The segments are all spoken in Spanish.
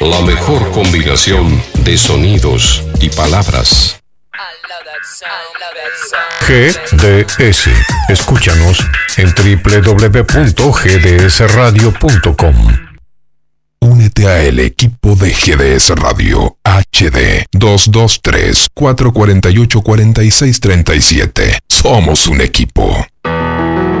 La mejor combinación de sonidos y palabras. GDS. Escúchanos en www.gdsradio.com. Únete a el equipo de GDS Radio HD 223 448 4637. Somos un equipo.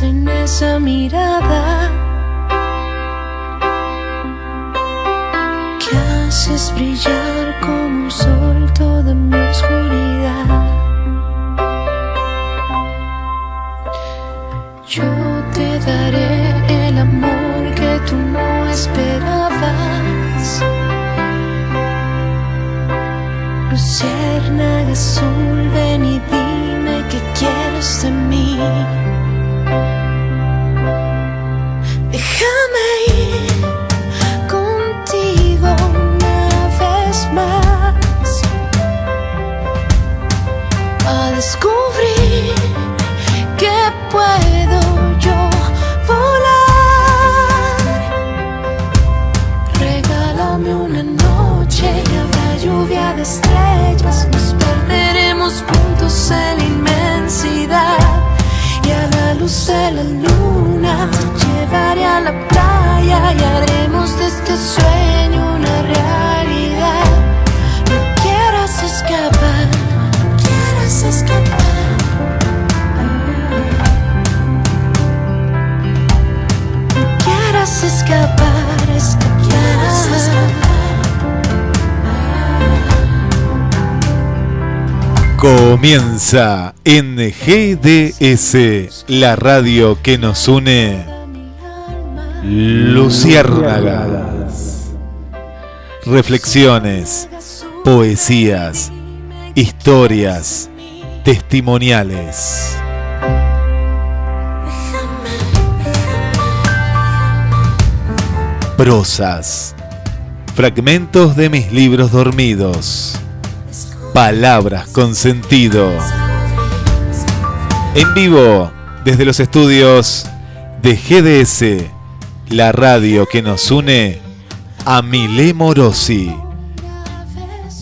En esa mirada que haces brillar como un sol toda mi oscuridad. Yo te daré el amor que tú no esperabas. Luciérnaga azul, ven y dime que quieres de mí. La inmensidad. Y a la luz de la luna llevaré a la playa y haremos de este sueño una realidad. No quieras escapar, no quieras escapar. No quieras escapar, escapar. Comienza en GDS, la radio que nos une. Luciérnagas. Reflexiones, poesías, historias, testimoniales. Prosas. Fragmentos de mis libros dormidos. Palabras con sentido. En vivo, desde los estudios de GDS, la radio que nos une a Milé Morosi.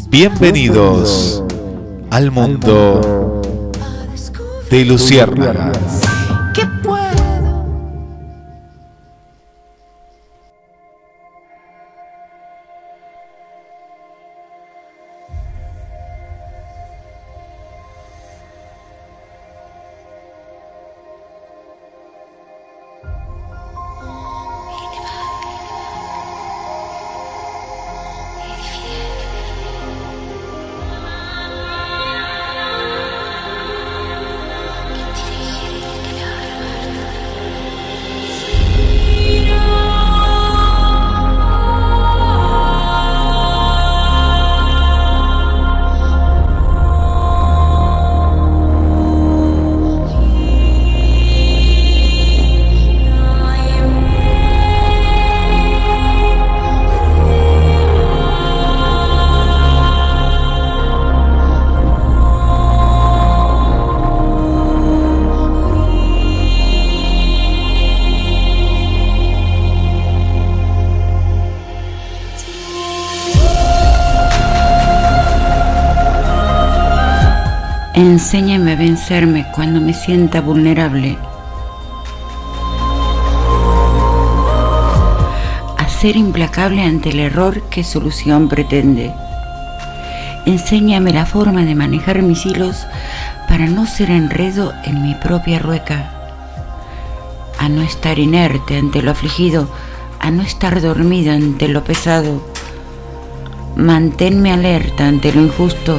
Bienvenidos al mundo de Luciérnagas. Cuando me sienta vulnerable. A ser implacable ante el error que solución pretende. Enséñame la forma de manejar mis hilos para no ser enredo en mi propia rueca. A no estar inerte ante lo afligido, a no estar dormido ante lo pesado. Manténme alerta ante lo injusto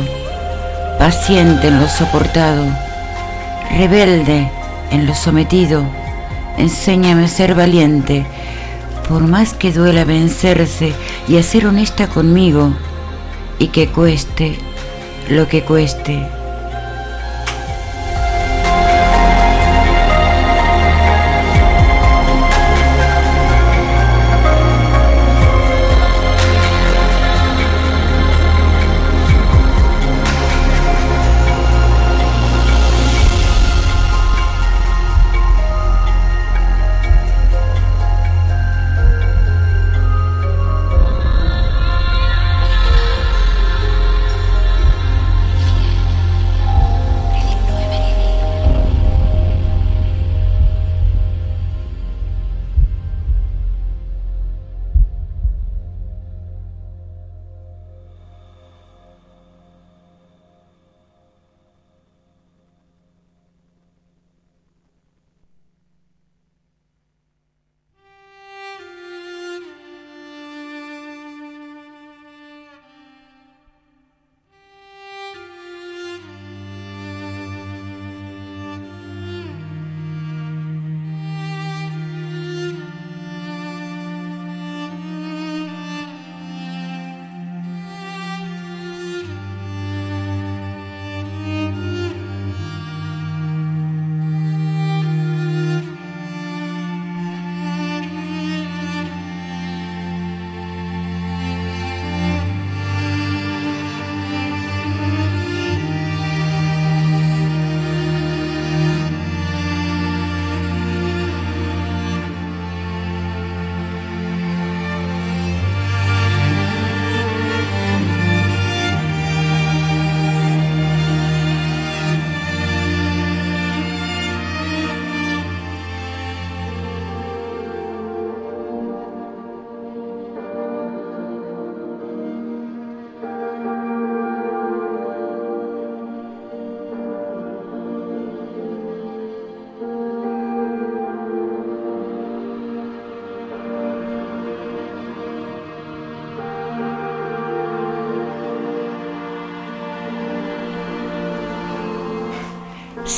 paciente en lo soportado, rebelde en lo sometido. Enséñame a ser valiente, por más que duela vencerse y a ser honesta conmigo, y que cueste lo que cueste.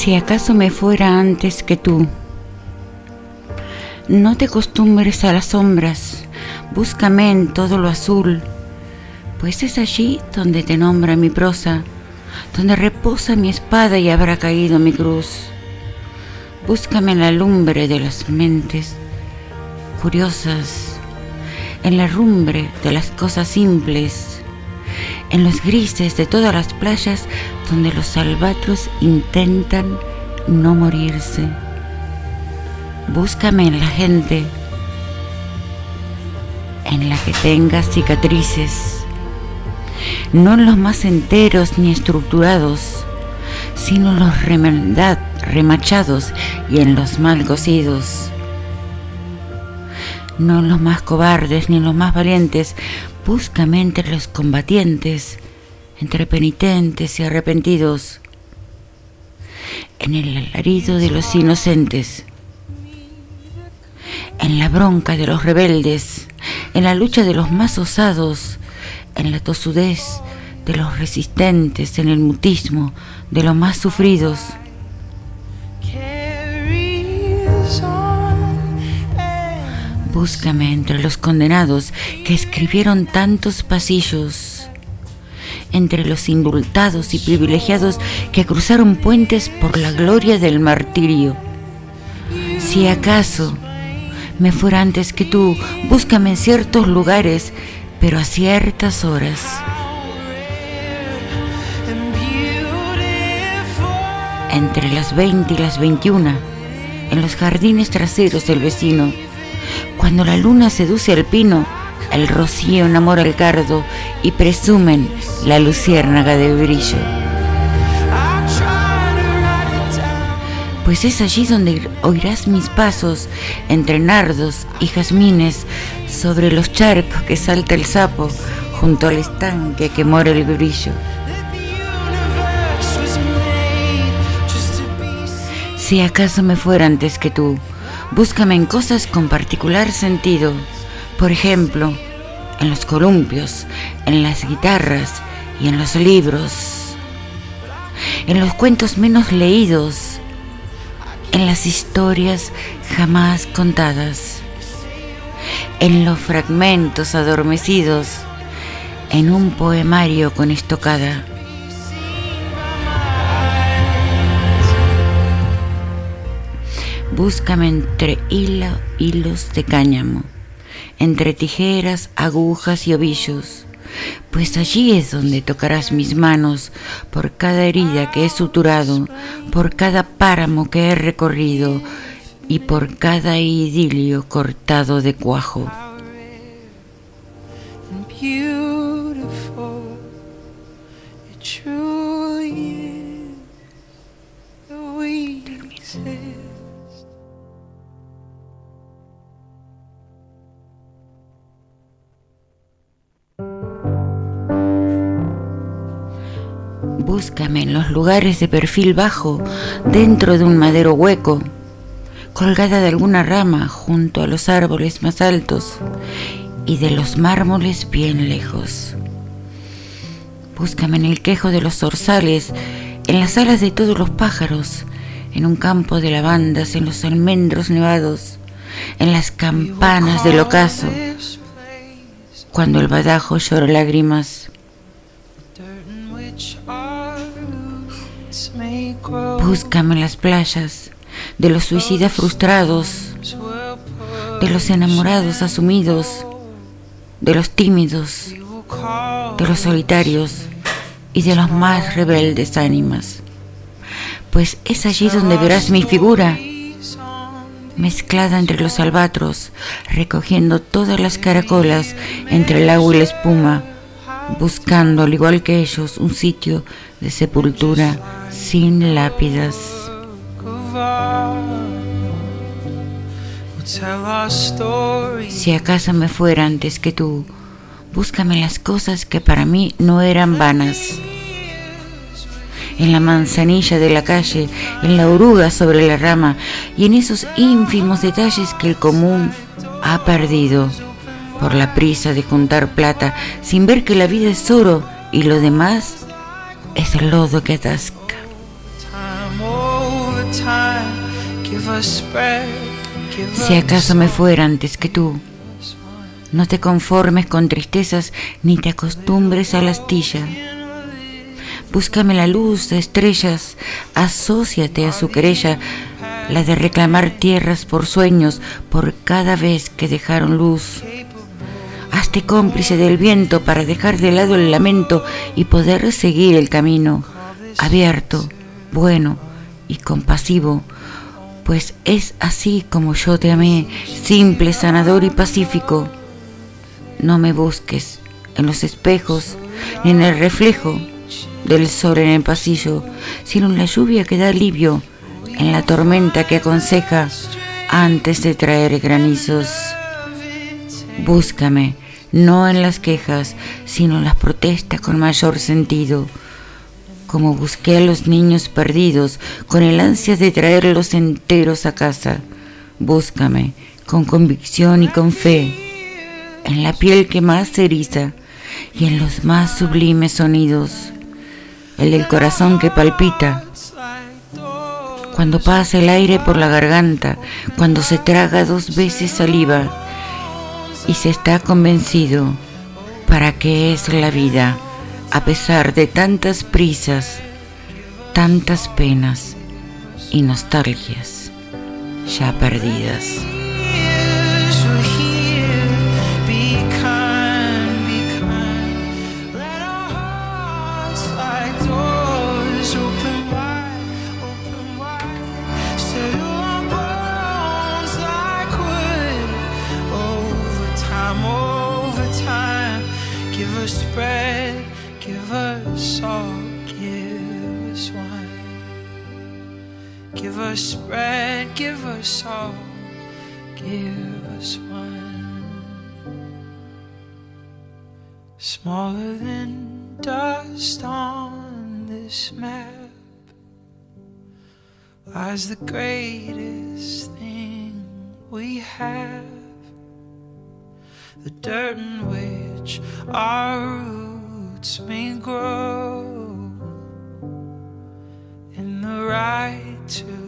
Si acaso me fuera antes que tú, no te acostumbres a las sombras, búscame en todo lo azul, pues es allí donde te nombra mi prosa, donde reposa mi espada y habrá caído mi cruz. Búscame en la lumbre de las mentes curiosas, en la rumbre de las cosas simples, en los grises de todas las playas donde los albatros intentan no morirse. Búscame en la gente, en la que tenga cicatrices, no en los más enteros ni estructurados, sino en los remachados y en los mal cocidos. No en los más cobardes ni en los más valientes, búscame entre los combatientes, entre penitentes y arrepentidos, en el alarido de los inocentes, en la bronca de los rebeldes, en la lucha de los más osados, en la tosudez de los resistentes, en el mutismo de los más sufridos. Búscame entre los condenados que escribieron tantos pasillos entre los indultados y privilegiados que cruzaron puentes por la gloria del martirio. Si acaso me fuera antes que tú, búscame en ciertos lugares, pero a ciertas horas. Entre las 20 y las 21, en los jardines traseros del vecino, cuando la luna seduce al pino, el rocío enamora el cardo y presumen la luciérnaga de brillo. Pues es allí donde oirás mis pasos entre nardos y jazmines sobre los charcos que salta el sapo junto al estanque que mora el brillo. Si acaso me fuera antes que tú, búscame en cosas con particular sentido por ejemplo, en los columpios, en las guitarras y en los libros. en los cuentos menos leídos, en las historias jamás contadas, en los fragmentos adormecidos, en un poemario con estocada. Búscame entre hilos de cáñamo, entre tijeras, agujas y ovillos, pues allí es donde tocarás mis manos por cada herida que he suturado, por cada páramo que he recorrido y por cada idilio cortado de cuajo. Búscame en los lugares de perfil bajo, dentro de un madero hueco, colgada de alguna rama junto a los árboles más altos y de los mármoles bien lejos. Búscame en el quejo de los zorzales, en las alas de todos los pájaros, en un campo de lavandas, en los almendros nevados, en las campanas del ocaso, cuando el badajo llora lágrimas Búscame en las playas de los suicidas frustrados, de los enamorados asumidos, de los tímidos, de los solitarios y de los más rebeldes ánimas. Pues es allí donde verás mi figura, mezclada entre los albatros, recogiendo todas las caracolas entre el agua y la espuma, buscando, al igual que ellos, un sitio de sepultura sin lápidas. Si acaso me fuera antes que tú, búscame las cosas que para mí no eran vanas. En la manzanilla de la calle, en la oruga sobre la rama y en esos ínfimos detalles que el común ha perdido por la prisa de juntar plata sin ver que la vida es oro y lo demás es el lodo que atasca. Si acaso me fuera antes que tú, no te conformes con tristezas ni te acostumbres a la astilla. Búscame la luz de estrellas, asóciate a su querella, la de reclamar tierras por sueños por cada vez que dejaron luz. Hazte cómplice del viento para dejar de lado el lamento y poder seguir el camino abierto, bueno y compasivo, pues es así como yo te amé, simple, sanador y pacífico. No me busques en los espejos ni en el reflejo del sol en el pasillo, sino en la lluvia que da alivio, en la tormenta que aconseja antes de traer granizos. Búscame no en las quejas, sino en las protestas con mayor sentido, como busqué a los niños perdidos con el ansia de traerlos enteros a casa. Búscame con convicción y con fe, en la piel que más eriza y en los más sublimes sonidos, el del corazón que palpita. Cuando pasa el aire por la garganta, cuando se traga dos veces saliva, y se está convencido para qué es la vida a pesar de tantas prisas, tantas penas y nostalgias ya perdidas. Us bread, give us salt, give us wine. Smaller than dust on this map lies the greatest thing we have. The dirt in which our roots may grow In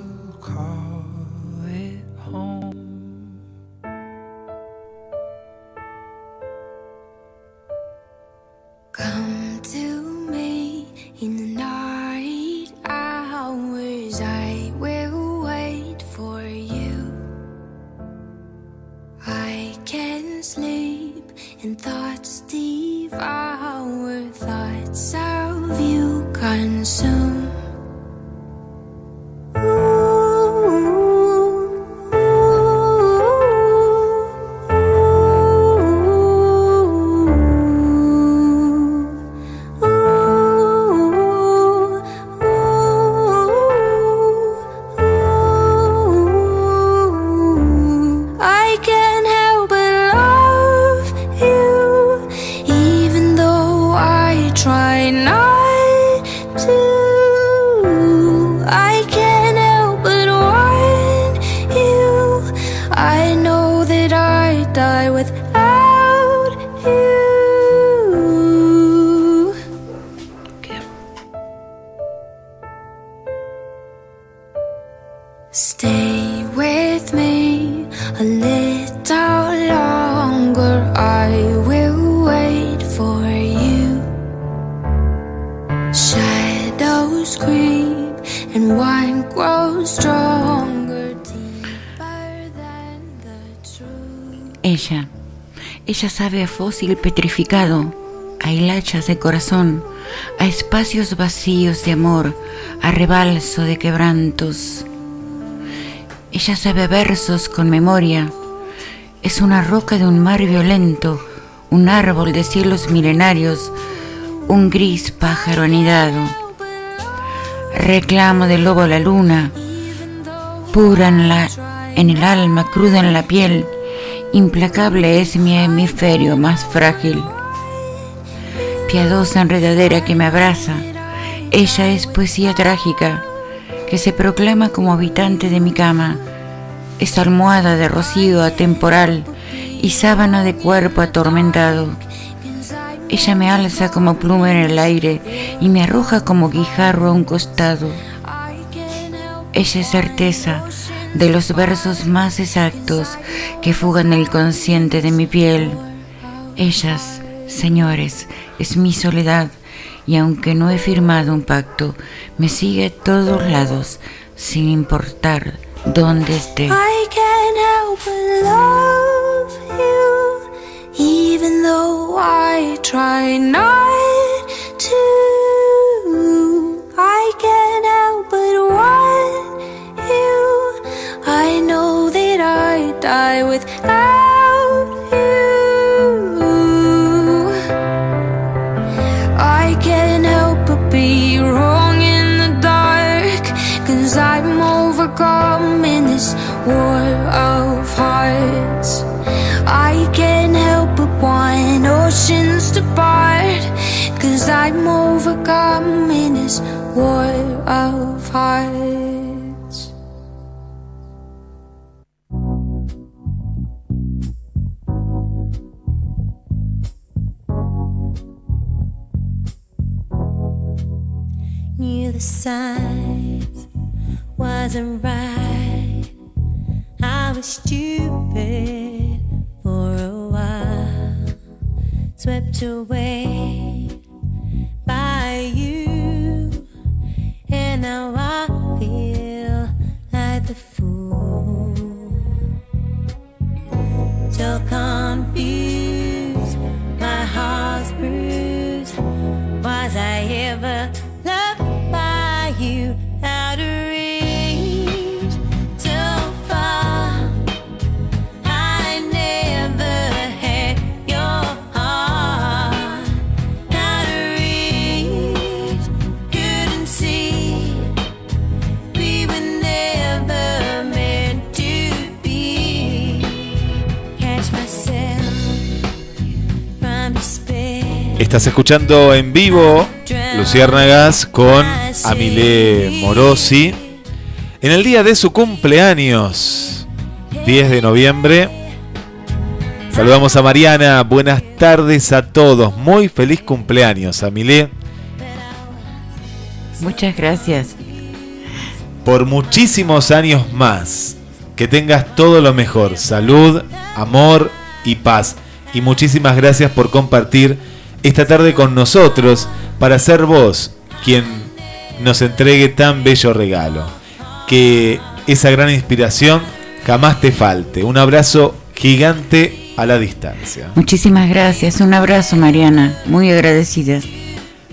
ella sabe a fósil petrificado, a hilachas de corazón, a espacios vacíos de amor, a rebalso de quebrantos. Ella sabe versos con memoria, es una roca de un mar violento, un árbol de cielos milenarios, un gris pájaro anidado. Reclamo del lobo a la luna, pura en, en el alma, cruda en la piel, implacable es mi hemisferio más frágil. Piadosa enredadera que me abraza, ella es poesía trágica que se proclama como habitante de mi cama, es almohada de rocío atemporal y sábana de cuerpo atormentado. Ella me alza como pluma en el aire y me arroja como guijarro a un costado. Ella es certeza de los versos más exactos que fugan el consciente de mi piel. Ellas, señores, es mi soledad y aunque no he firmado un pacto, me sigue a todos lados sin importar dónde esté. I can't help but love you, even though I try not to. I can't help but die without you. I can't help but be wrong in the dark. Cause I'm overcome in this war of hearts. I can't help but want oceans to part. Cause I'm overcome in this war of hearts. The signs wasn't right. I was stupid for a while, swept away by you, and now I feel like the fool. So confused, my heart's bruised. Was I ever Estás escuchando en vivo Luciérnagas con Amilé Morosi en el día de su cumpleaños, 10 de noviembre. Saludamos a Mariana, buenas tardes a todos, muy feliz cumpleaños, Amilé, Muchas gracias. por muchísimos años más. Que tengas todo lo mejor, salud, amor y paz. Y muchísimas gracias por compartir esta tarde con nosotros para ser vos quien nos entregue tan bello regalo. Que esa gran inspiración jamás te falte. Un abrazo gigante a la distancia. Muchísimas gracias. Un abrazo, Mariana. Muy agradecida.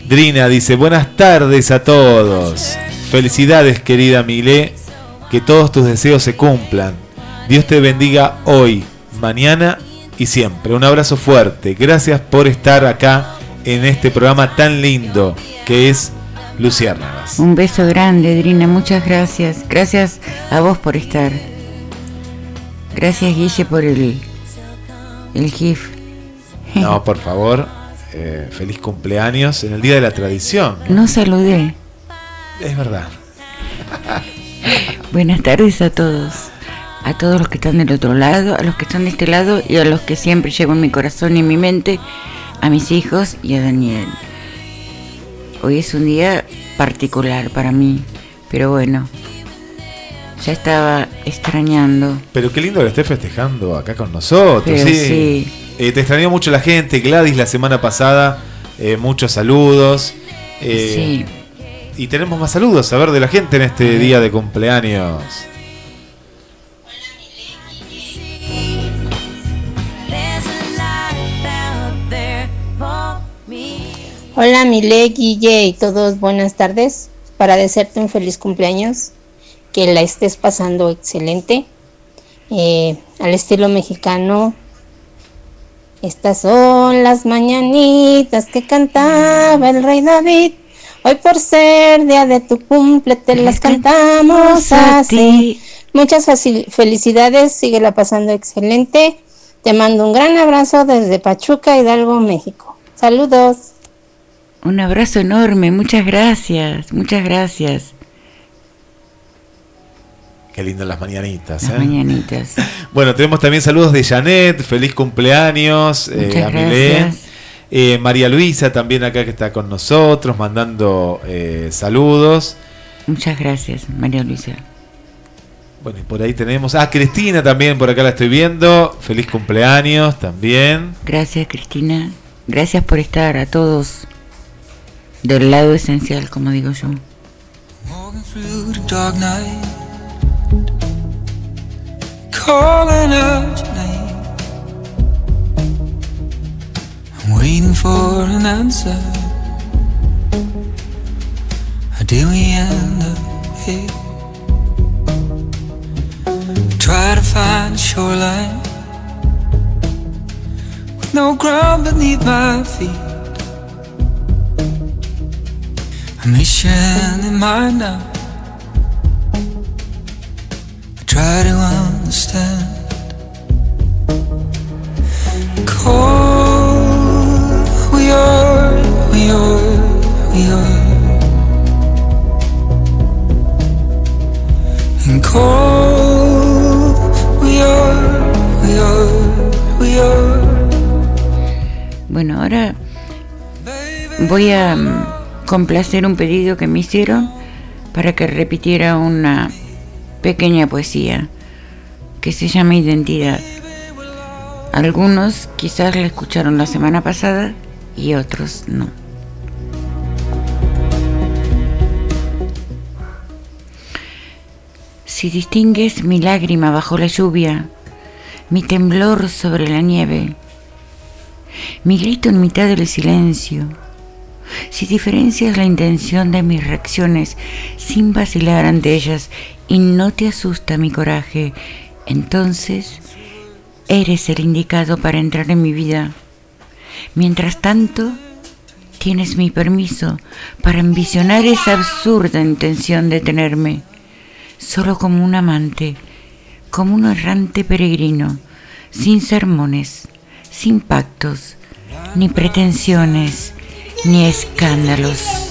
Drina dice, buenas tardes a todos. Felicidades, querida Milé. Que todos tus deseos se cumplan. Dios te bendiga hoy, mañana y siempre. Un abrazo fuerte. Gracias por estar acá en este programa tan lindo que es Luciérnagas. Un beso grande, Drina. Muchas gracias. Gracias a vos por estar. Gracias, Guille, por el, el GIF. No, por favor. eh, feliz cumpleaños en el Día de la Tradición. No saludé. Es verdad. Buenas tardes a todos. A todos los que están del otro lado, a los que están de este lado y a los que siempre llevo en mi corazón y en mi mente, a mis hijos y a Daniel. Hoy es un día particular para mí, pero bueno, ya estaba extrañando. Pero qué lindo que estés festejando acá con nosotros. Pero sí. sí. Eh, te extrañó mucho la gente. Gladys la semana pasada. eh, muchos saludos. Eh, Y tenemos más saludos a ver de la gente en este día de cumpleaños. Hola Mile, Guille y todos, buenas tardes. Para desearte un feliz cumpleaños, que la estés pasando excelente. Eh, al estilo mexicano, estas son las mañanitas que cantaba el rey David. Hoy por ser día de tu cumple te las cantamos así. Muchas felicidades, síguela pasando excelente. Te mando un gran abrazo desde Pachuca, Hidalgo, México. Saludos. Un abrazo enorme, muchas gracias, muchas gracias. Qué lindo las mañanitas. Las ¿eh? mañanitas. Bueno, tenemos también saludos de Janet. Feliz cumpleaños. eh, a Milé. Eh, María Luisa también acá que está con nosotros, mandando eh, saludos. Muchas gracias, María Luisa. Bueno, y por ahí tenemos. Ah, Cristina también, por acá la estoy viendo. Feliz cumpleaños también. Gracias, Cristina. Gracias por estar a todos del lado esencial, como digo yo. calling out your. I'm waiting for an answer. How do we end up here? Try to find a shoreline with no ground beneath my feet. A mission in mind now. I try to understand. Cold, we are, we are, we are. And cold, we are, we are, we are. Bueno, ahora voy a complacer un pedido que me hicieron para que repitiera una pequeña poesía que se llama Identidad. Algunos quizás la escucharon la semana pasada y otros no. Si distingues mi lágrima bajo la lluvia, mi temblor sobre la nieve, mi grito en mitad del silencio, si diferencias la intención de mis reacciones sin vacilar ante ellas y no te asusta mi coraje, entonces eres el indicado para entrar en mi vida. Mientras tanto, tienes mi permiso para ambicionar esa absurda intención de tenerme, solo como un amante, como un errante peregrino, sin sermones, sin pactos, ni pretensiones, ni escándalos.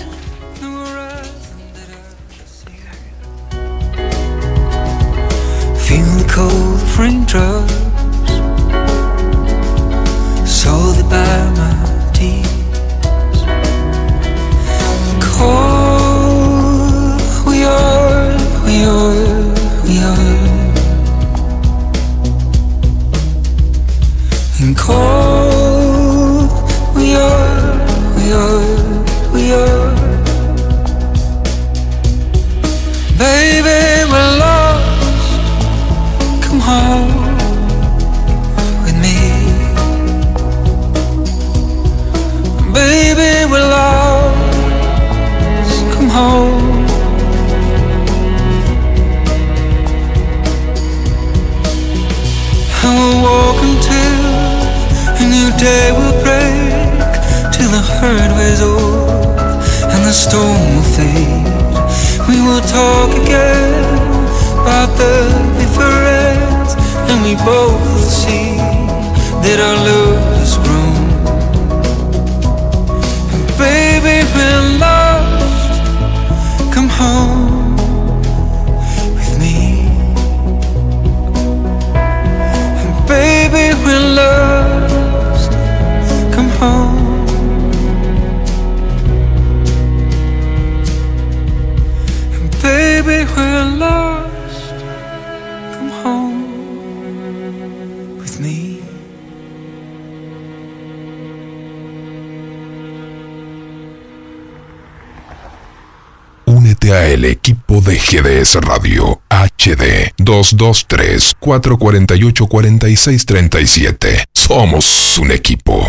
223-448-4637. Somos un equipo.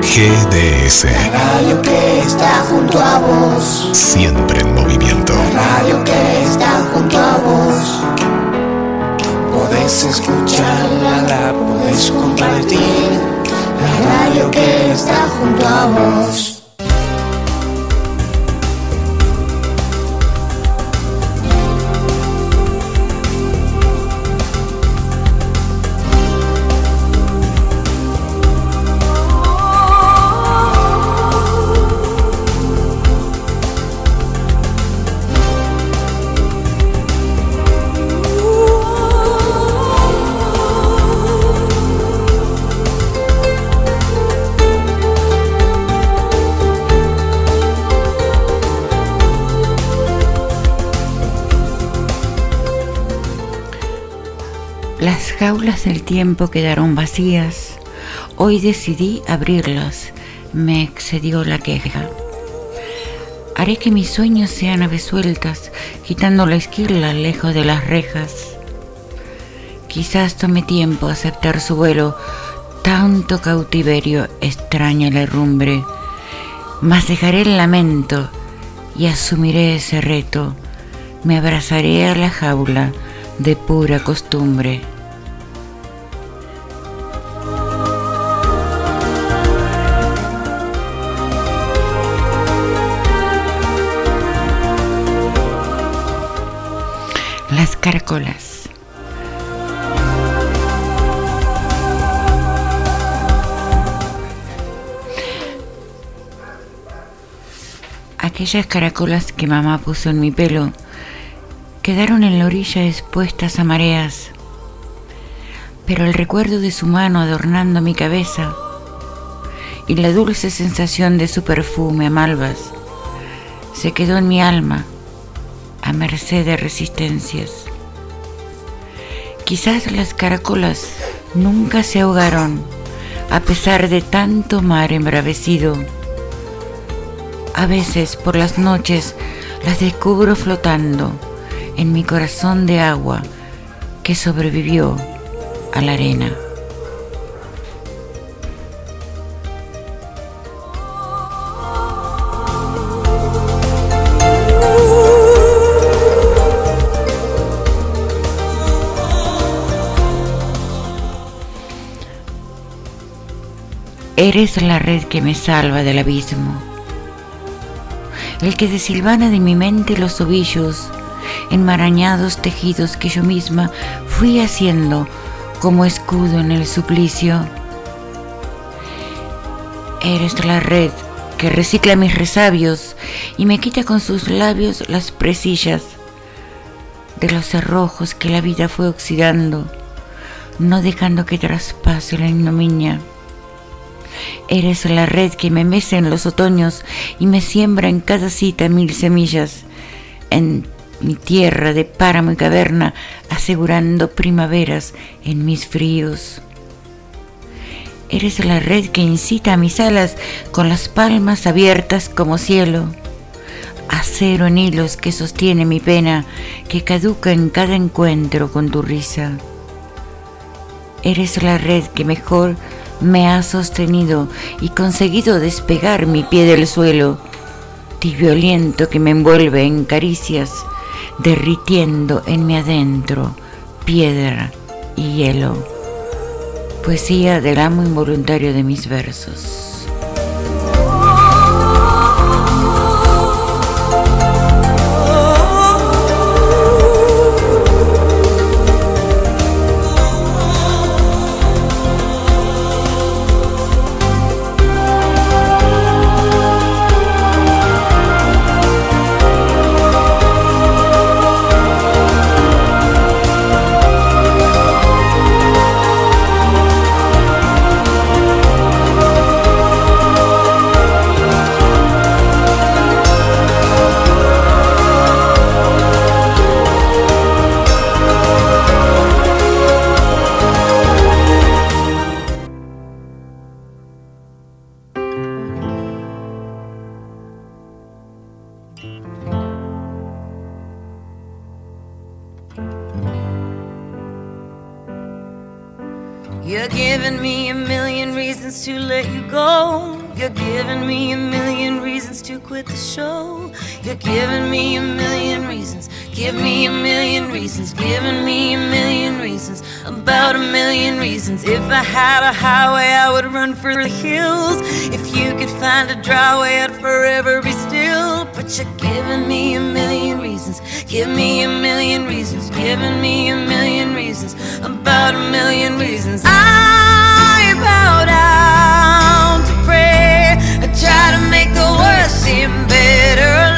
GDS. Radio que está junto a vos. Siempre en movimiento. Radio que está junto a vos. Podés escucharla, la podés compartir. La radio que está junto a vos. Jaulas del tiempo quedaron vacías. Hoy decidí abrirlas. Me excedió la queja. Haré que mis sueños sean aves sueltas, quitando la esquila lejos de las rejas. Quizás tome tiempo aceptar su vuelo, tanto cautiverio extraña la herrumbre, mas dejaré el lamento y asumiré ese reto. Me abrazaré a la jaula de pura costumbre. Caracolas. Aquellas caracolas que mamá puso en mi pelo quedaron en la orilla expuestas a mareas, pero el recuerdo de su mano adornando mi cabeza y la dulce sensación de su perfume a malvas se quedó en mi alma a merced de resistencias. Quizás las caracolas nunca se ahogaron a pesar de tanto mar embravecido. A veces por las noches las descubro flotando en mi corazón de agua que sobrevivió a la arena. Eres la red que me salva del abismo, el que desilvana de mi mente los ovillos, enmarañados tejidos que yo misma fui haciendo como escudo en el suplicio. Eres la red que recicla mis resabios y me quita con sus labios las presillas de los cerrojos que la vida fue oxidando, no dejando que traspase la ignominia. Eres la red que me mece en los otoños y me siembra en cada cita mil semillas. En mi tierra de páramo y caverna, asegurando primaveras en mis fríos. Eres la red que incita a mis alas con las palmas abiertas como cielo. Acero en hilos que sostiene mi pena, que caduca en cada encuentro con tu risa. Eres la red que mejor me ha sostenido y conseguido despegar mi pie del suelo, tibio aliento que me envuelve en caricias, derritiendo en mi adentro piedra y hielo. Poesía del amo involuntario de mis versos. Would run for the hills. If you could find a dry way, I'd forever be still. But you're giving me a million reasons. Give me a million reasons. Giving me a million reasons. About a million reasons. I bow down to pray. I try to make the worst seem better.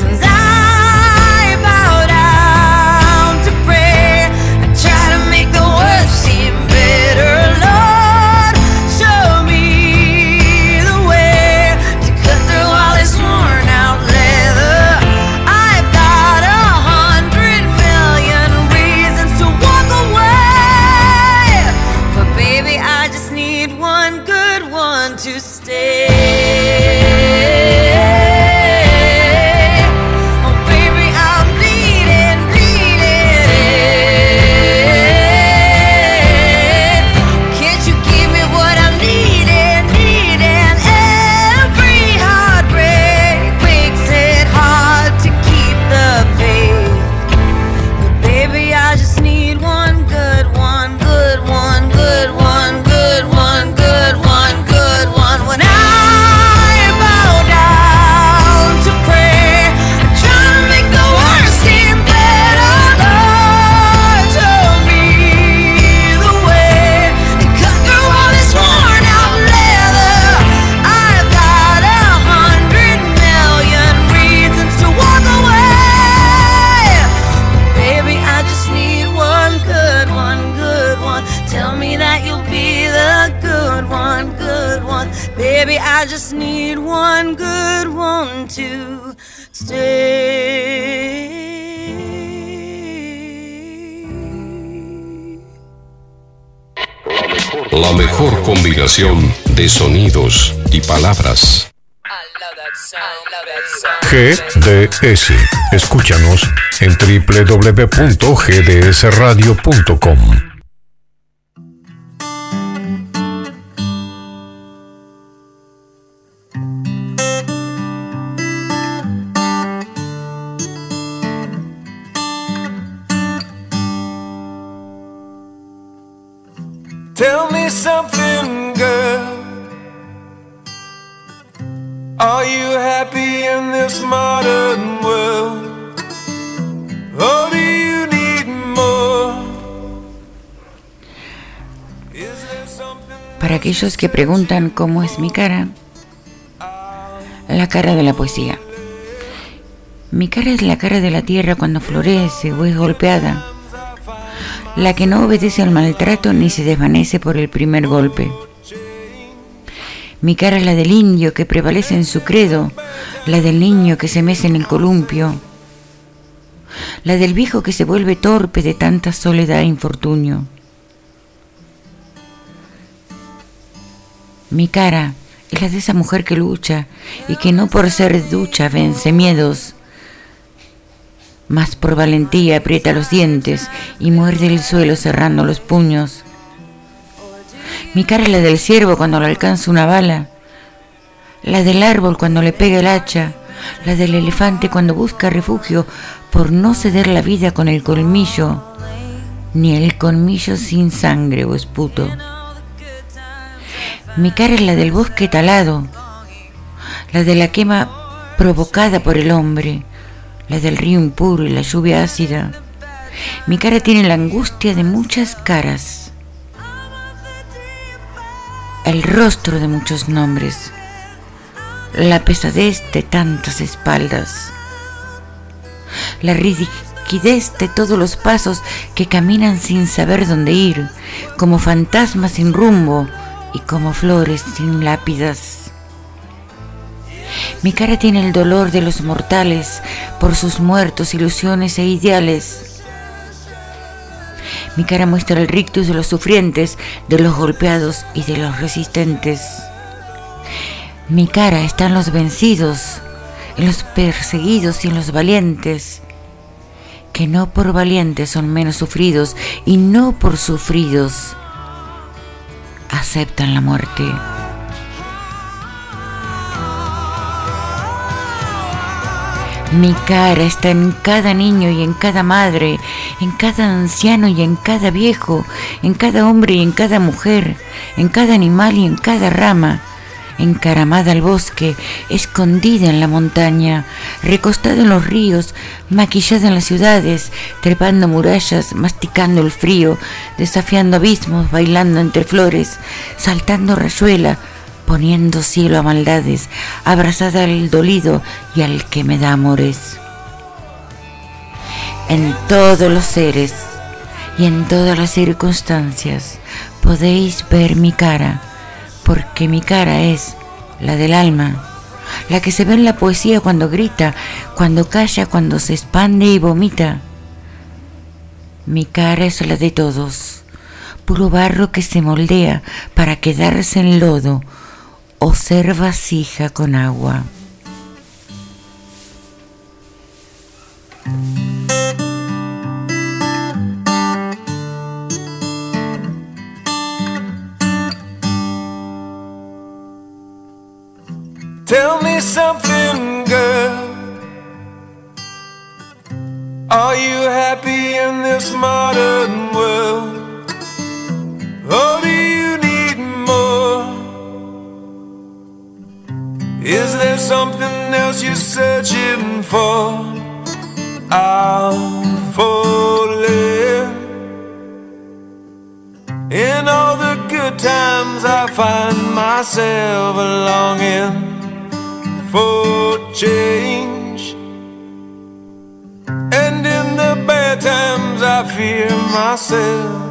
De sonidos y palabras. GDS. Escúchanos en www.gdsradio.com. Para aquellos que preguntan cómo es mi cara, la cara de la poesía. Mi cara es la cara de la tierra cuando florece o es golpeada, la que no obedece al maltrato ni se desvanece por el primer golpe. Mi cara es la del indio que prevalece en su credo, la del niño que se mece en el columpio, la del viejo que se vuelve torpe de tanta soledad e infortunio. Mi cara es la de esa mujer que lucha y que no por ser ducha vence miedos, mas por valentía aprieta los dientes y muerde el suelo cerrando los puños. Mi cara es la del ciervo cuando le alcanza una bala, la del árbol cuando le pega el hacha, la del elefante cuando busca refugio por no ceder la vida con el colmillo, ni el colmillo sin sangre o esputo. Mi cara es la del bosque talado, la de la quema provocada por el hombre, la del río impuro y la lluvia ácida. Mi cara tiene la angustia de muchas caras, el rostro de muchos nombres, la pesadez de tantas espaldas, la rigidez de todos los pasos que caminan sin saber dónde ir, como fantasmas sin rumbo y como flores sin lápidas. Mi cara tiene el dolor de los mortales por sus muertos, ilusiones e ideales. Mi cara muestra el rictus de los sufrientes, de los golpeados y de los resistentes. Mi cara está en los vencidos, en los perseguidos y en los valientes, que no por valientes son menos sufridos y no por sufridos aceptan la muerte. Mi cara está en cada niño y en cada madre, en cada anciano y en cada viejo, en cada hombre y en cada mujer, en cada animal y en cada rama, encaramada al bosque, escondida en la montaña, recostada en los ríos, maquillada en las ciudades, trepando murallas, masticando el frío, desafiando abismos, bailando entre flores, saltando rayuela, poniendo cielo a maldades, abrazada al dolido y al que me da amores. En todos los seres y en todas las circunstancias podéis ver mi cara, porque mi cara es la del alma, la que se ve en la poesía cuando grita, cuando calla, cuando se expande y vomita. Mi cara es la de todos, puro barro que se moldea para quedarse en lodo o ser vasija con agua. Tell me something, girl. Are you happy in this modern world? Or Is there something else you're searching for? I'm falling. In all the good times, I find myself longing for change. And in the bad times, I fear myself.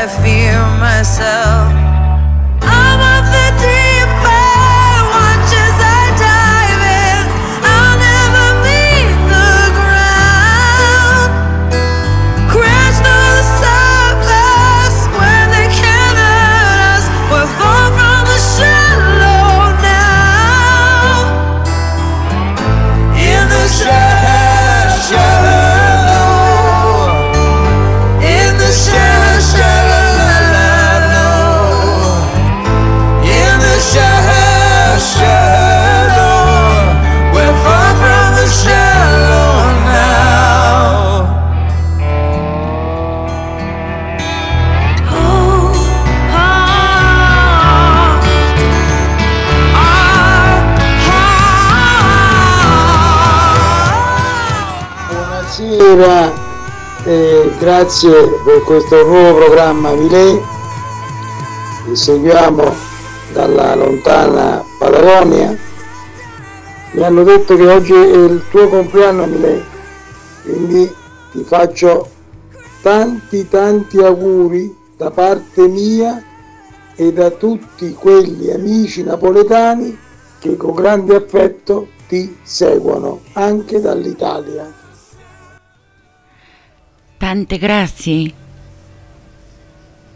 I fear myself. Buonasera, eh, grazie per questo nuovo programma Milè. Vi seguiamo dalla lontana Patagonia. Mi hanno detto che oggi è il tuo compleanno Milè, quindi ti faccio tanti tanti auguri da parte mia e da tutti quegli amici napoletani che con grande affetto ti seguono anche dall'Italia. Tante gracias.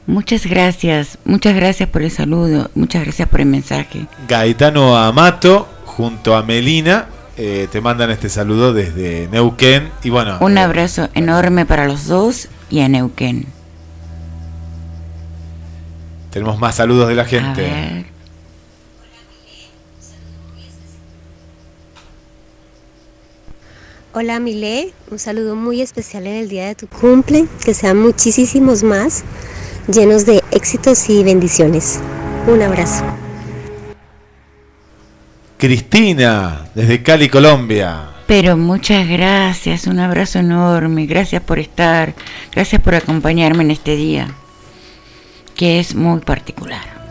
Muchas gracias, muchas gracias por el saludo, muchas gracias por el mensaje. Gaetano Amato junto a Melina eh, te mandan este saludo desde Neuquén y bueno, Un eh, abrazo enorme para los dos y a Neuquén. tenemos más saludos de la A gente. ver. Hola Milé, un saludo muy especial en el día de tu cumple, que sean muchísimos más, llenos de éxitos y bendiciones. Un abrazo. Cristina, desde Cali, Colombia. Pero muchas gracias, un abrazo enorme, gracias por estar, gracias por acompañarme en este día, que es muy particular.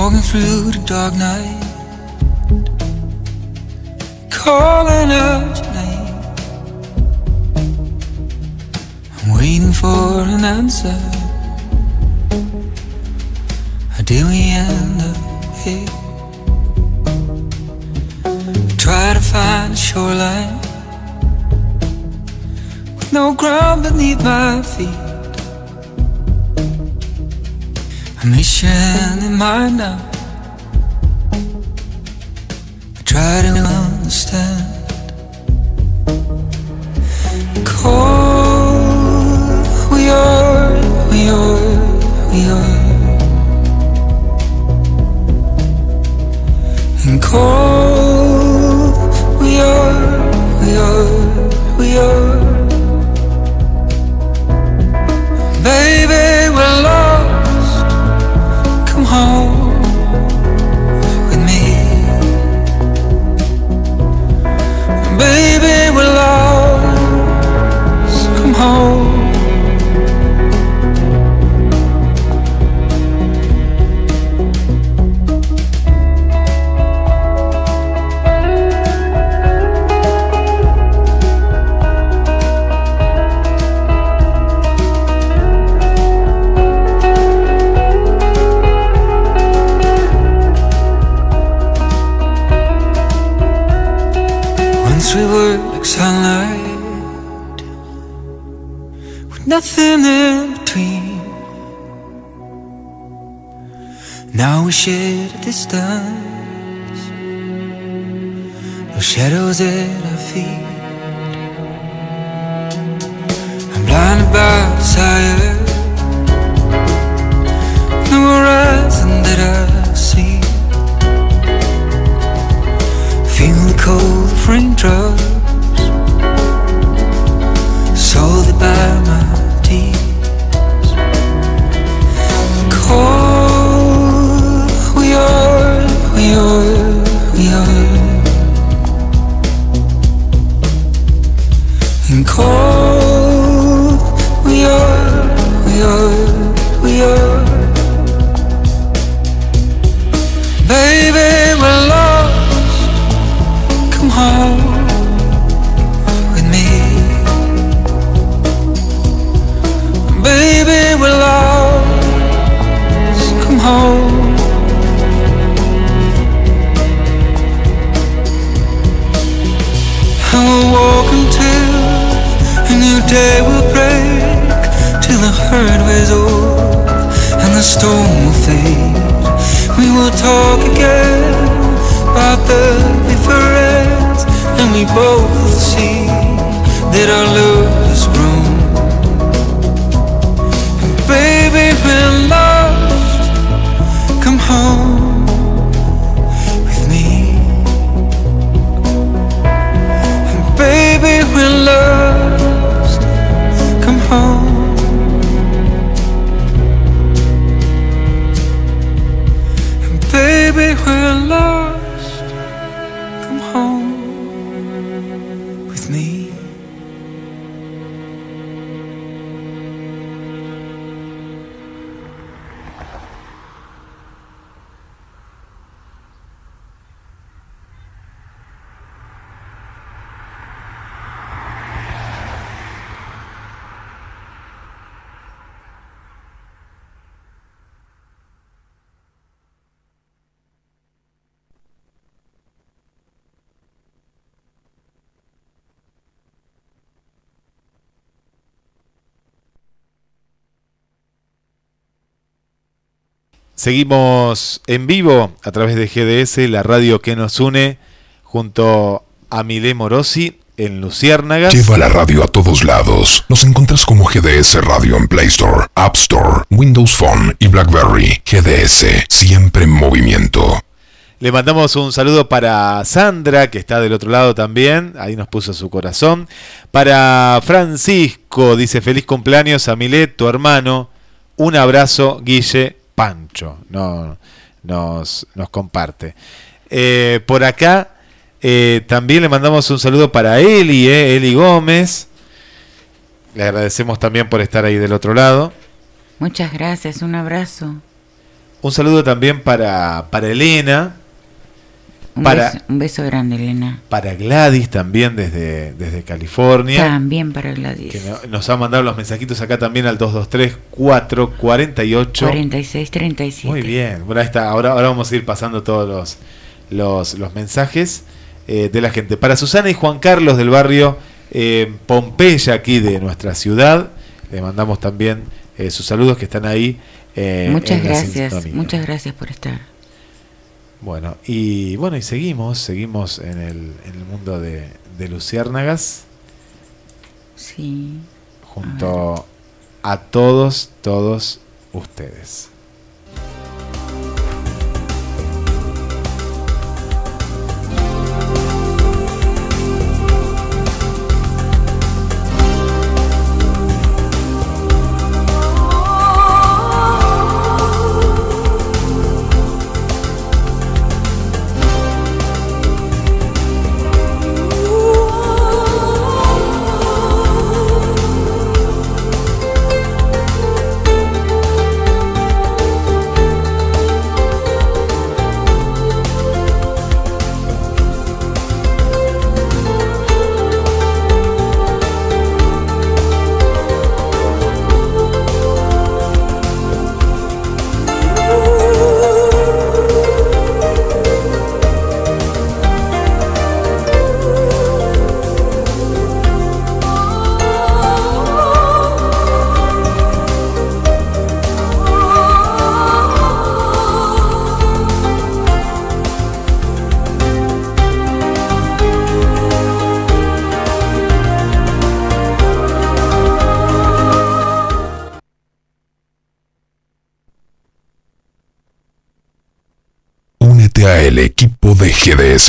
Walking through the dark night, calling out your name. I'm waiting for an answer. How did we end up here? Try to find a shoreline with no ground beneath my feet. A mission in mind now. I try to understand. Cold, we are, we are, we are. And cold, no Seguimos en vivo a través de GDS, la radio que nos une, junto a Milé Morosi en Luciérnagas. Lleva la radio a todos lados. Nos encuentras como GDS Radio en Play Store, App Store, Windows Phone y BlackBerry. GDS, siempre en movimiento. Le mandamos un saludo para Sandra, que está del otro lado también. Ahí nos puso su corazón. Para Francisco, dice feliz cumpleaños a Milet, tu hermano. Un abrazo, Guille Pancho. No, nos, nos comparte. Eh, por acá eh, también le mandamos un saludo para Eli, eh, Eli Gómez. Le agradecemos también por estar ahí del otro lado. Muchas gracias, un abrazo. Un saludo también para, para Elena. Un, Para- beso, un beso grande, Elena. Para Gladys también desde, desde California. También para Gladys. Que no- nos ha mandado los mensajitos acá también al 223-448. 4637. Muy bien. Bueno, está. Ahora, ahora vamos a ir pasando todos los, los, los mensajes eh, de la gente. Para Susana y Juan Carlos del barrio eh, Pompeya, aquí de nuestra ciudad, le mandamos también eh, sus saludos que están ahí. eh, muchas gracias, muchas gracias por estar. Bueno, y bueno, y seguimos, seguimos en el, en el mundo de, de Luciérnagas. Sí. junto a todos, todos ustedes.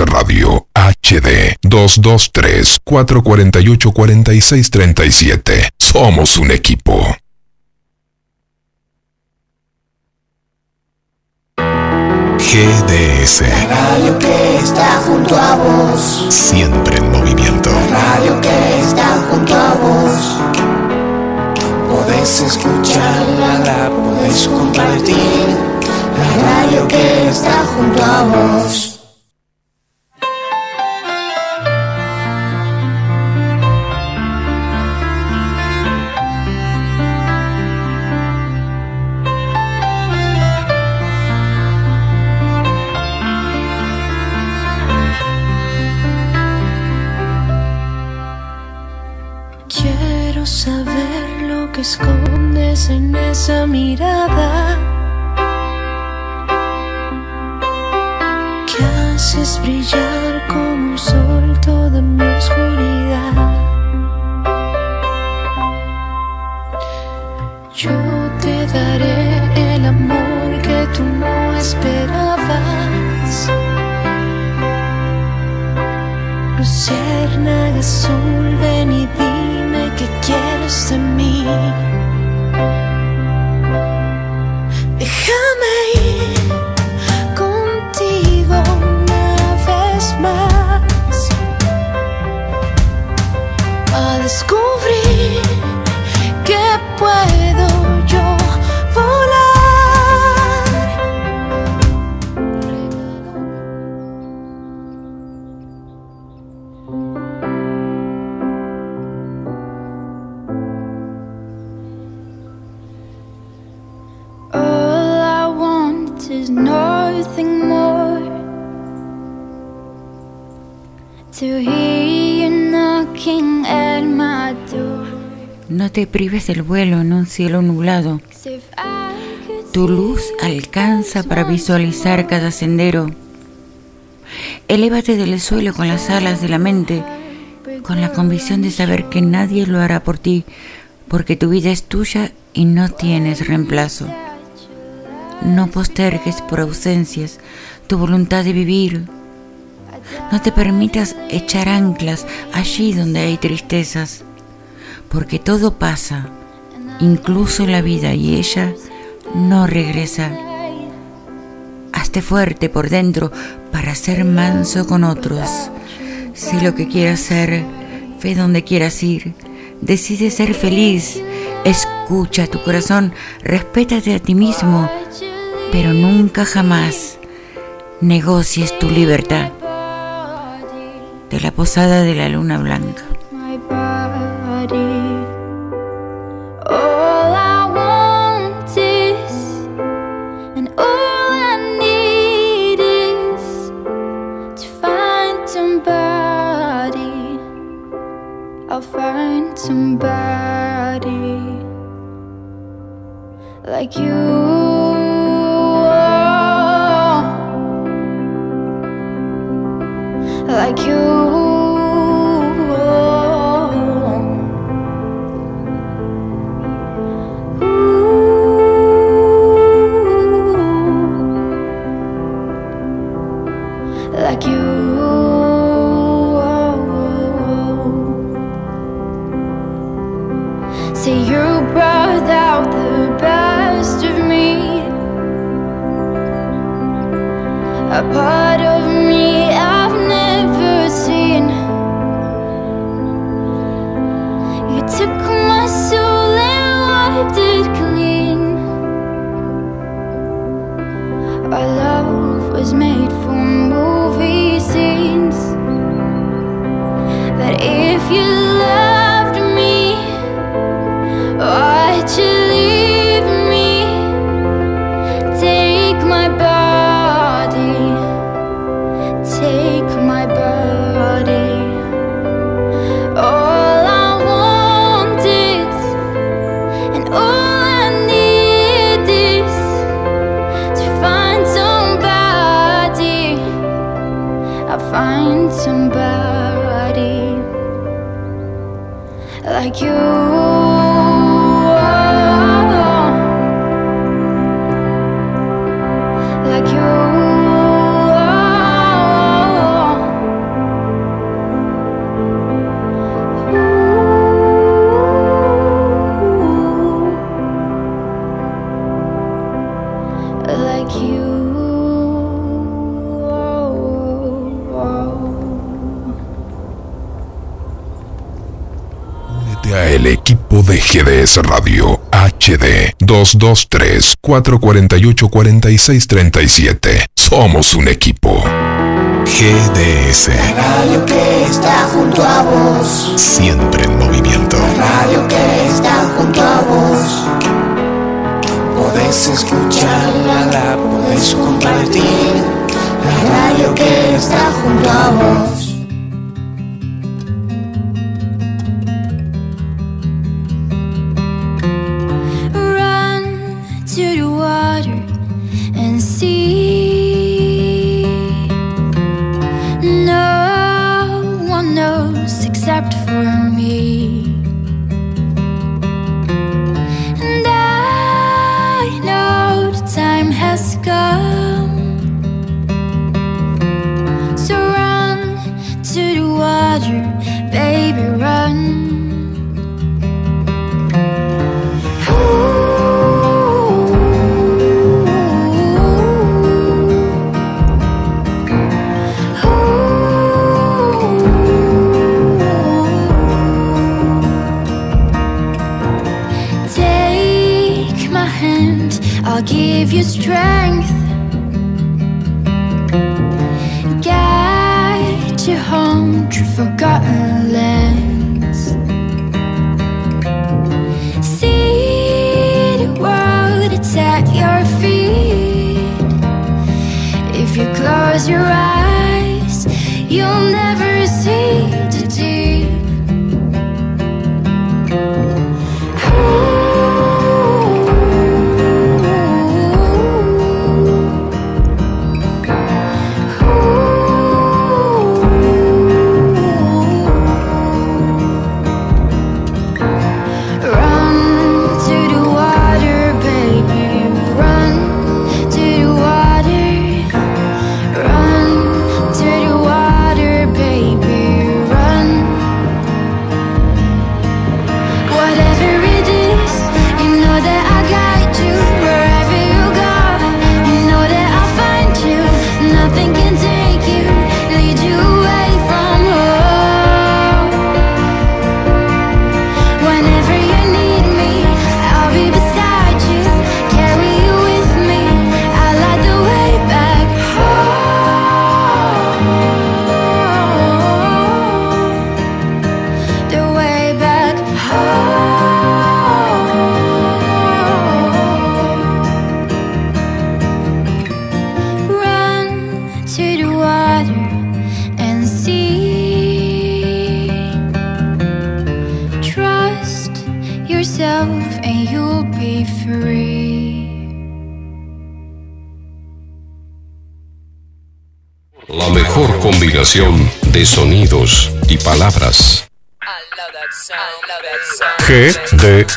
Radio HD 223-448-4637. Somos un equipo. GDS. Radio que está junto a vos. Siempre en movimiento. Radio que está junto a vos. Podés escucharla, la podés compartir. La radio que está junto a vos. Esa mirada. Que haces brillar como un sol toda mi oscuridad. Yo te daré el amor que tú no esperabas. Luciérnaga azul, a te prives del vuelo en un cielo nublado. Tu luz alcanza para visualizar cada sendero. Elévate del suelo con las alas de la mente, con la convicción de saber que nadie lo hará por ti, porque tu vida es tuya y no tienes reemplazo. No postergues por ausencias tu voluntad de vivir. No te permitas echar anclas allí donde hay tristezas, porque todo pasa, incluso la vida y ella no regresa. Hazte fuerte por dentro para ser manso con otros. Si lo que quieras ser, ve donde quieras ir. Decide ser feliz. Escucha tu corazón. Respétate a ti mismo. Pero nunca jamás negocies tu libertad. De la posada de la luna blanca. Somebody like you. Like you. Part GDS Radio HD 223-448-4637. Somos un equipo. GDS. Radio que está junto a vos. Siempre en movimiento. Radio que está junto a vos. Podés escucharla, la podés compartir. La radio que está junto a vos. Give you strength, guide you home to forgotten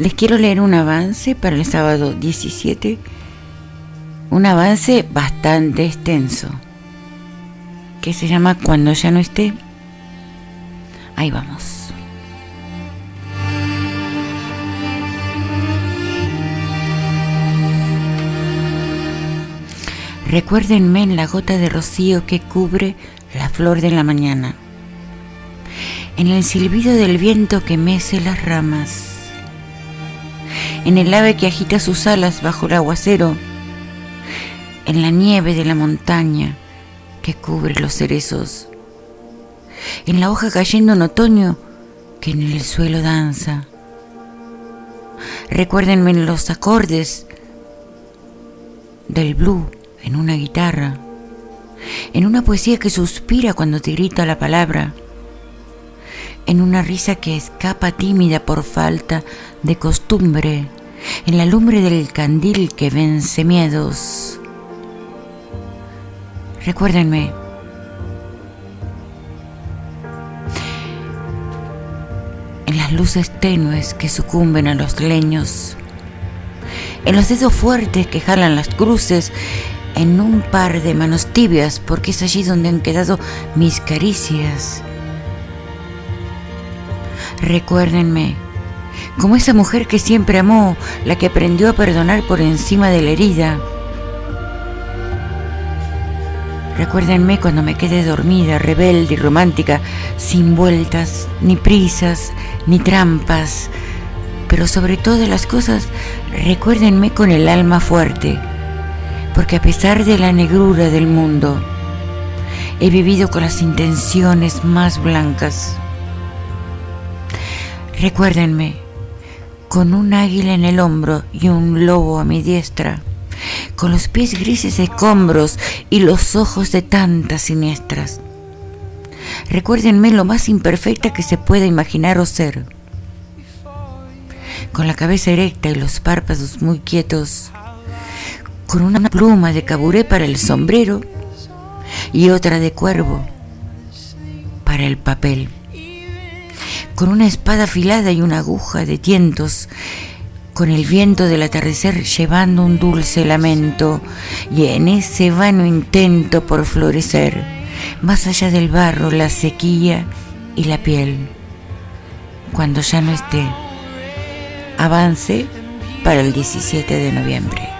Les quiero leer un avance para el sábado 17, un avance bastante extenso, que se llama Cuando ya no esté. Ahí vamos. Recuérdenme en la gota de rocío que cubre la flor de la mañana, en el silbido del viento que mece las ramas, en el ave que agita sus alas bajo el aguacero, en la nieve de la montaña que cubre los cerezos, en la hoja cayendo en otoño que en el suelo danza. Recuérdenme en los acordes del blue en una guitarra, en una poesía que suspira cuando te grita la palabra, en una risa que escapa tímida por falta de costumbre, en la lumbre del candil que vence miedos. Recuérdenme, en las luces tenues que sucumben a los leños, en los dedos fuertes que jalan las cruces, en un par de manos tibias, porque es allí donde han quedado mis caricias. Recuérdenme, como esa mujer que siempre amó, la que aprendió a perdonar por encima de la herida. Recuérdenme cuando me quedé dormida, rebelde y romántica, sin vueltas, ni prisas, ni trampas. Pero sobre todas las cosas, recuérdenme con el alma fuerte, porque a pesar de la negrura del mundo, he vivido con las intenciones más blancas. Recuérdenme, con un águila en el hombro y un lobo a mi diestra, con los pies grises escombros y los ojos de tantas siniestras. Recuérdenme lo más imperfecta que se pueda imaginar o ser. Con la cabeza erecta y los párpados muy quietos, con una pluma de caburé para el sombrero y otra de cuervo para el papel con una espada afilada y una aguja de tientos, con el viento del atardecer llevando un dulce lamento y en ese vano intento por florecer, más allá del barro, la sequía y la piel. Cuando ya no esté, avance para el 17 de noviembre.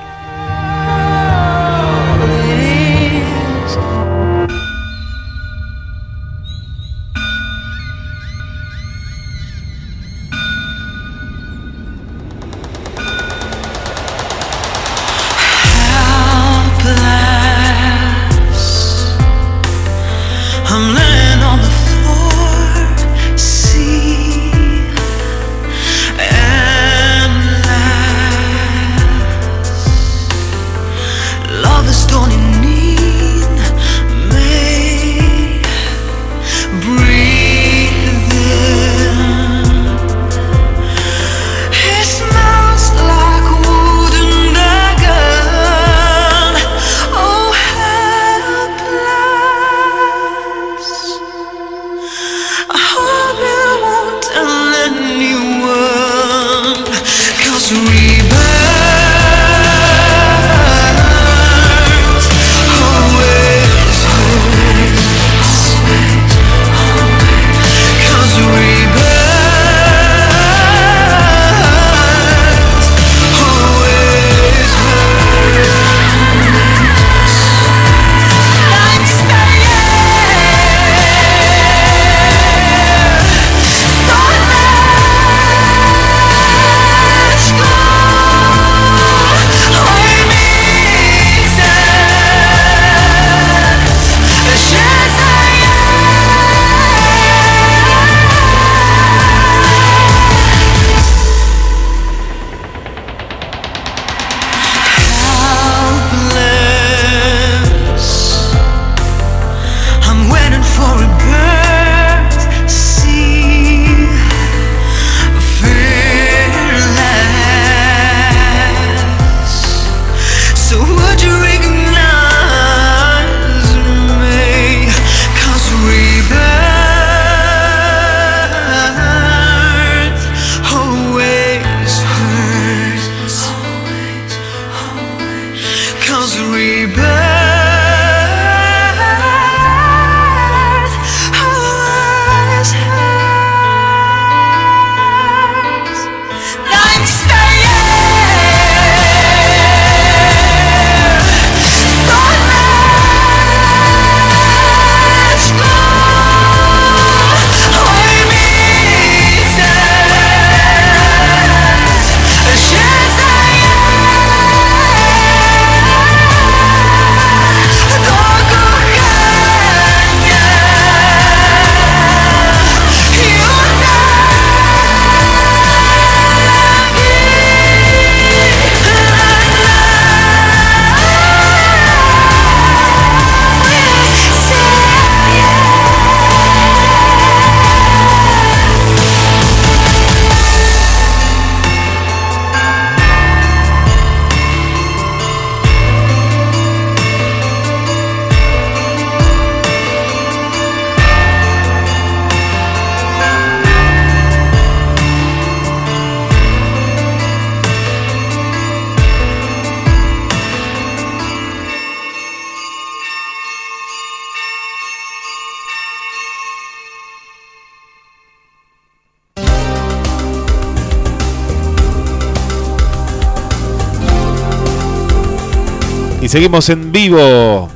Seguimos en vivo.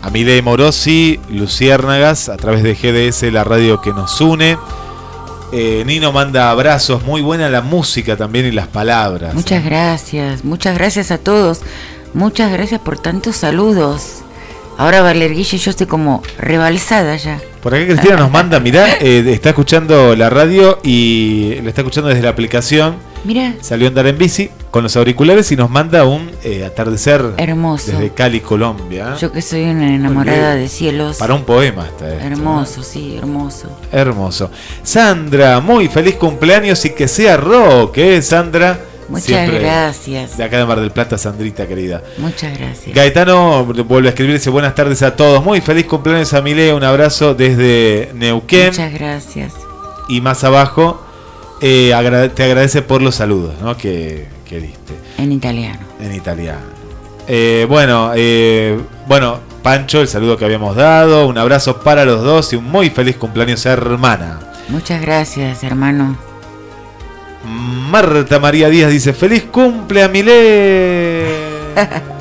Amile Morosi, Luciérnagas, a través de GDS, la radio que nos une. Eh, Nino manda abrazos, muy buena la música también y las palabras. Muchas gracias, muchas gracias a todos. Muchas gracias por tantos saludos. Ahora Valer Guille, yo estoy como rebalsada ya. Por acá Cristina nos manda, mirá, eh, está escuchando la radio y la está escuchando desde la aplicación. Mira, Salió a andar en bici con los auriculares y nos manda un eh, atardecer Hermoso. desde Cali, Colombia. yo que soy una enamorada de cielos. Para un poema está esto, Hermoso, sí, hermoso. Hermoso. Sandra, muy feliz cumpleaños y que sea rock, ¿eh, Sandra? Muchas Siempre gracias. De acá de Mar del Plata, Sandrita, querida. Muchas gracias. Gaetano vuelve a escribir, dice buenas tardes a todos. Muy feliz cumpleaños a Milé, un abrazo desde Neuquén. Muchas gracias. Y más abajo eh, te agradece por los saludos ¿no? que, que diste En italiano. en italiano. Eh, bueno, eh, bueno, Pancho, el saludo que habíamos dado, un abrazo para los dos y un muy feliz cumpleaños, hermana. Muchas gracias, hermano. Marta María Díaz dice, feliz cumple a Milé.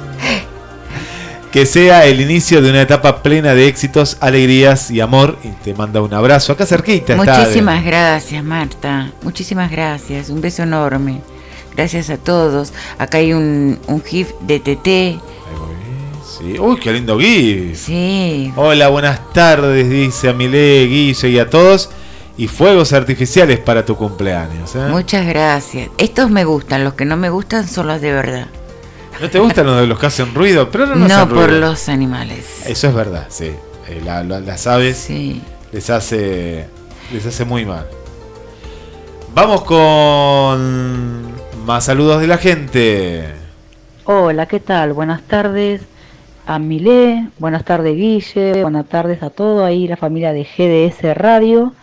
que sea el inicio de una etapa plena de éxitos, alegrías y amor. Y te manda un abrazo. Acá cerquita está. Muchísimas gracias, Marta. Muchísimas gracias. Un beso enorme. Gracias a todos. Acá hay un, un GIF de TT. Sí. Uy, qué lindo GIF. Sí. Hola, buenas tardes, dice a Milé, Guille y a todos. Y fuegos artificiales para tu cumpleaños. ¿eh? Muchas gracias. Estos me gustan, los que no me gustan son los de verdad. ¿No te gustan los de los que hacen ruido? Pero no, No, hacen por ruido. los animales. Eso es verdad, sí. Eh, la- la- las aves les hace les hace muy mal. Vamos con más saludos de la gente. Hola, ¿qué tal? Buenas tardes a Milé, buenas tardes Guille, buenas tardes a todo ahí la familia de GDS Radio.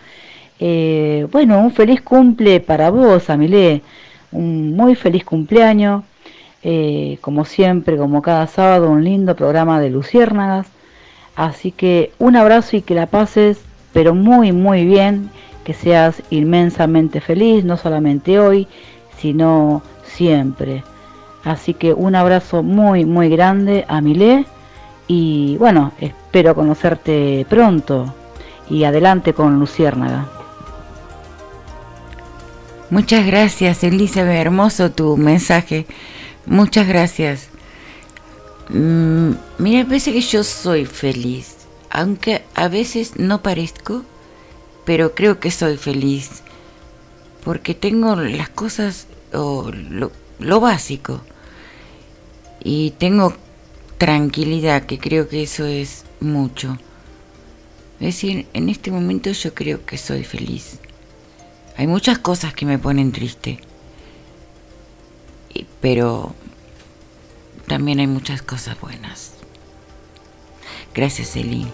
Eh, bueno, un feliz cumple para vos, Amilé, un muy feliz cumpleaños. Eh, como siempre, como cada sábado, un lindo programa de Luciérnagas. Así que un abrazo y que la pases, pero muy, muy bien, que seas inmensamente feliz, no solamente hoy, sino siempre. Así que un abrazo muy, muy grande a Milé y bueno, espero conocerte pronto y adelante con Luciérnaga. Muchas gracias, Elizabeth. Hermoso tu mensaje. Muchas gracias. Mm, mira, parece que yo soy feliz. Aunque a veces no parezco, pero creo que soy feliz. Porque tengo las cosas, o lo, lo básico. Y tengo tranquilidad, que creo que eso es mucho. Es decir, en este momento yo creo que soy feliz. Hay muchas cosas que me ponen triste. Pero también hay muchas cosas buenas. Gracias, Eli.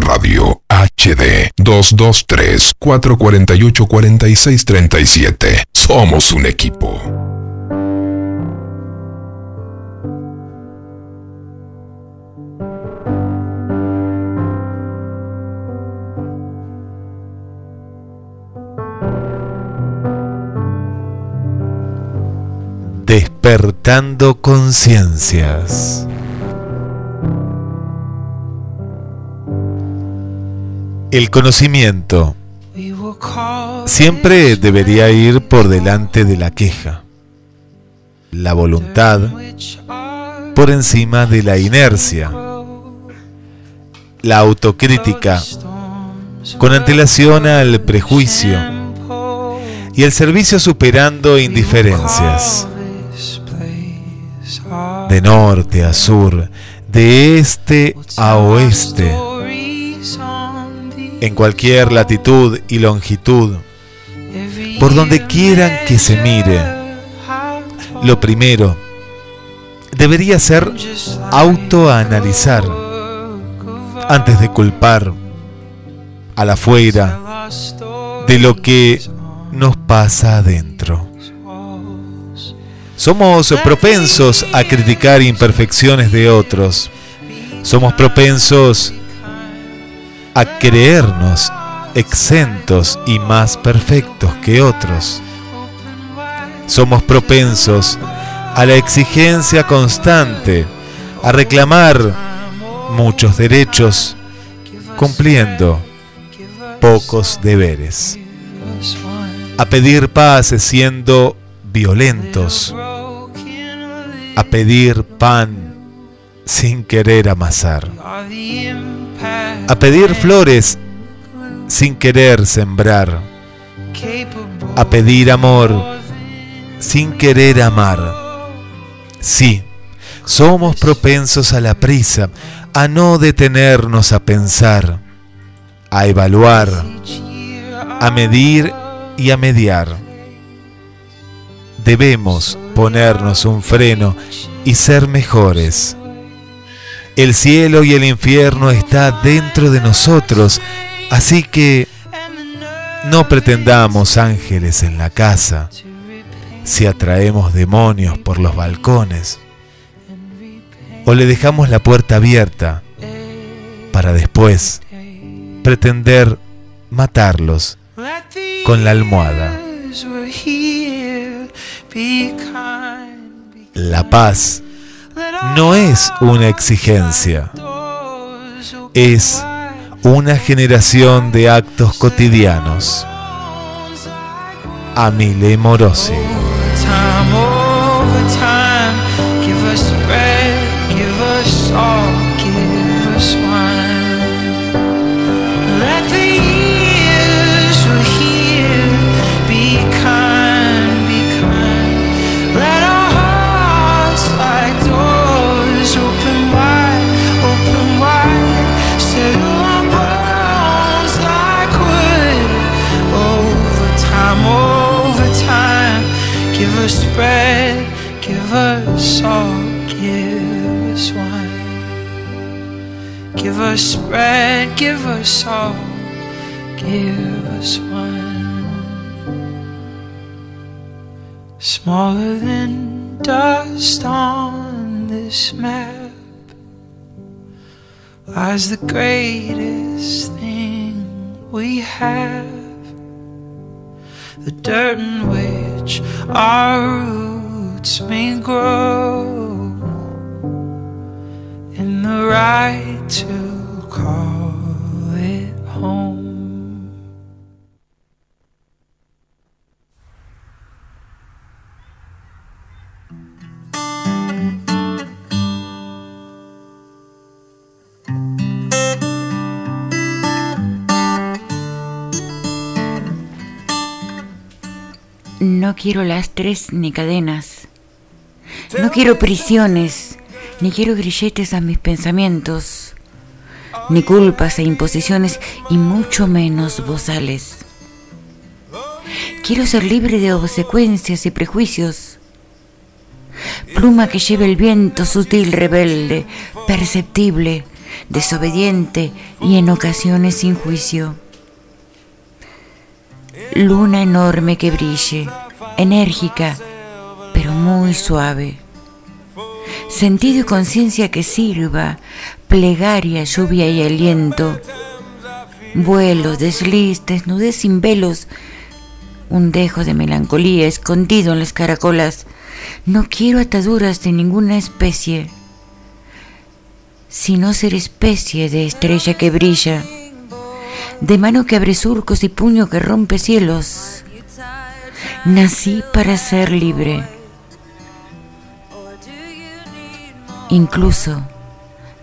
Radio HD 223 448 4637. Somos un equipo. Despertando conciencias. El conocimiento siempre debería ir por delante de la queja. La voluntad por encima de la inercia. La autocrítica con antelación al prejuicio. Y el servicio superando indiferencias. De norte a sur, de este a oeste en cualquier latitud y longitud, por donde quieran que se mire. Lo primero debería ser autoanalizar antes de culpar a la afuera de lo que nos pasa adentro. Somos propensos a criticar imperfecciones de otros. Somos propensos a creernos exentos y más perfectos que otros. Somos propensos a la exigencia constante, a reclamar muchos derechos, cumpliendo pocos deberes, a pedir paz siendo violentos, a pedir pan sin querer amasar, a pedir flores sin querer sembrar, a pedir amor sin querer amar. Sí, somos propensos a la prisa, a no detenernos a pensar, a evaluar, a medir y a mediar. Debemos ponernos un freno y ser mejores. El cielo y el infierno está dentro de nosotros, así que no pretendamos ángeles en la casa si atraemos demonios por los balcones o le dejamos la puerta abierta para después pretender matarlos con la almohada. La paz no es una exigencia, es una generación de actos cotidianos. Amile Morosi. Give us all, give us one. Smaller than dust on this map lies the greatest thing we have the dirt in which our roots may grow, in the right to home. No quiero lastres ni cadenas. No quiero prisiones, ni quiero grilletes a mis pensamientos, ni culpas e imposiciones, y mucho menos bozales. Quiero ser libre de obsecuencias y prejuicios. Pluma que lleve el viento sutil, rebelde, perceptible, desobediente y en ocasiones sin juicio. Luna enorme que brille, enérgica, pero muy suave. Sentido y conciencia que sirva, plegaria, lluvia y aliento. Vuelo, desliz, desnudez sin velos, un dejo de melancolía escondido en las caracolas. No quiero ataduras de ninguna especie, sino ser especie de estrella que brilla de mano que abre surcos y puño que rompe cielos. Nací para ser libre, incluso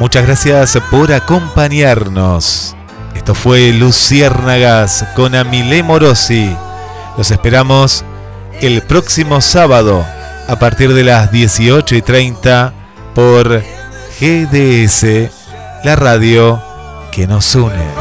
Muchas gracias por acompañarnos. Esto fue Luciérnagas con Amilé Morosi. Los esperamos el próximo sábado a partir de las 18 y 30 por GDS, la radio que nos une.